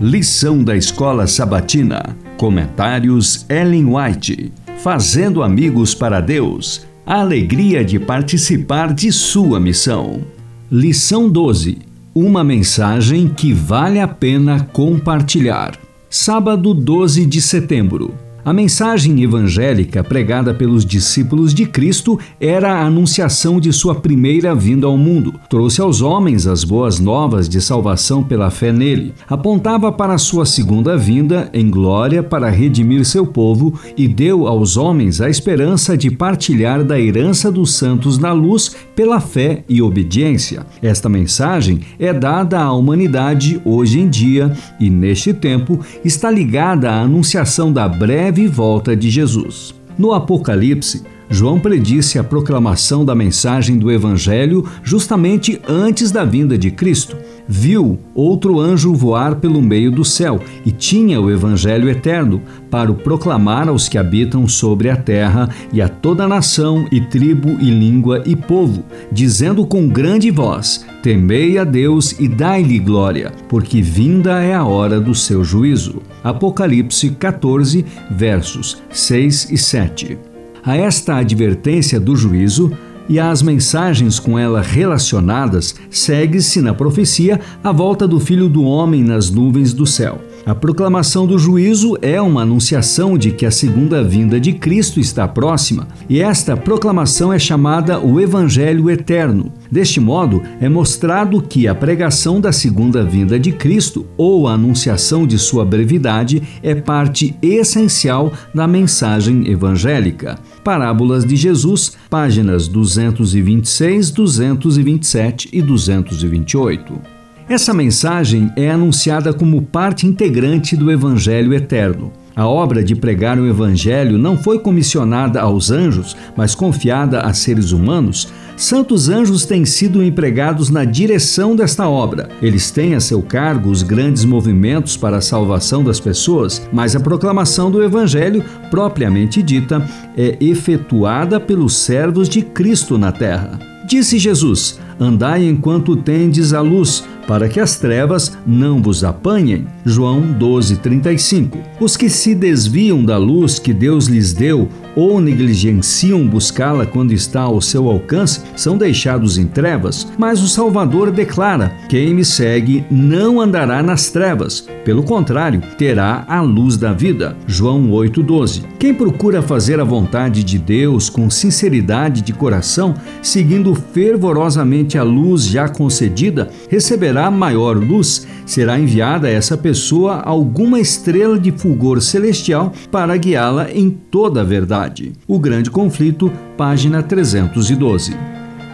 Lição da Escola Sabatina. Comentários Ellen White. Fazendo amigos para Deus. A alegria de participar de sua missão. Lição 12. Uma mensagem que vale a pena compartilhar. Sábado 12 de setembro. A mensagem evangélica pregada pelos discípulos de Cristo era a anunciação de sua primeira vinda ao mundo. Trouxe aos homens as boas novas de salvação pela fé nele. Apontava para sua segunda vinda em glória para redimir seu povo e deu aos homens a esperança de partilhar da herança dos santos na luz pela fé e obediência. Esta mensagem é dada à humanidade hoje em dia e, neste tempo, está ligada à anunciação da breve breve volta de Jesus. No Apocalipse, João predisse a proclamação da mensagem do Evangelho justamente antes da vinda de Cristo. Viu outro anjo voar pelo meio do céu e tinha o Evangelho eterno para o proclamar aos que habitam sobre a terra e a toda nação e tribo e língua e povo, dizendo com grande voz: Temei a Deus e dai-lhe glória, porque vinda é a hora do seu juízo. Apocalipse 14, versos 6 e 7. A esta advertência do juízo e às mensagens com ela relacionadas, segue-se na profecia a volta do Filho do Homem nas nuvens do céu. A proclamação do juízo é uma anunciação de que a segunda vinda de Cristo está próxima, e esta proclamação é chamada o Evangelho Eterno. Deste modo, é mostrado que a pregação da segunda vinda de Cristo, ou a anunciação de sua brevidade, é parte essencial da mensagem evangélica. Parábolas de Jesus, páginas 226, 227 e 228. Essa mensagem é anunciada como parte integrante do Evangelho eterno. A obra de pregar o Evangelho não foi comissionada aos anjos, mas confiada a seres humanos. Santos anjos têm sido empregados na direção desta obra. Eles têm a seu cargo os grandes movimentos para a salvação das pessoas, mas a proclamação do Evangelho, propriamente dita, é efetuada pelos servos de Cristo na terra. Disse Jesus: Andai enquanto tendes a luz, para que as trevas não vos apanhem. João 12:35. Os que se desviam da luz que Deus lhes deu ou negligenciam buscá-la quando está ao seu alcance são deixados em trevas, mas o Salvador declara: Quem me segue não andará nas trevas, pelo contrário, terá a luz da vida. João 8:12. Quem procura fazer a vontade de Deus com sinceridade de coração, seguindo fervorosamente a luz já concedida, receberá maior luz. Será enviada a essa pessoa alguma estrela de fulgor celestial para guiá-la em toda a verdade. O Grande Conflito, página 312.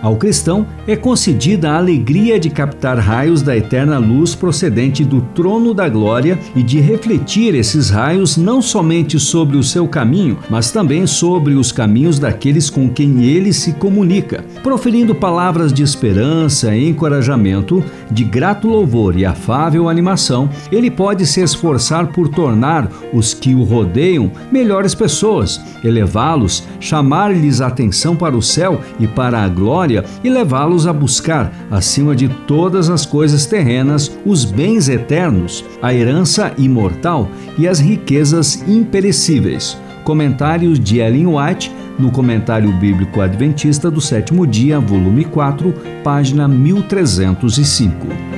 Ao cristão é concedida a alegria de captar raios da eterna luz procedente do trono da glória e de refletir esses raios não somente sobre o seu caminho, mas também sobre os caminhos daqueles com quem ele se comunica, proferindo palavras de esperança, encorajamento, de grato louvor e afável animação. Ele pode se esforçar por tornar os que o rodeiam melhores pessoas, elevá-los, chamar-lhes atenção para o céu e para a glória e levá-los a buscar, acima de todas as coisas terrenas, os bens eternos, a herança imortal e as riquezas imperecíveis. Comentários de Ellen White no Comentário Bíblico Adventista do Sétimo Dia, volume 4, página 1305.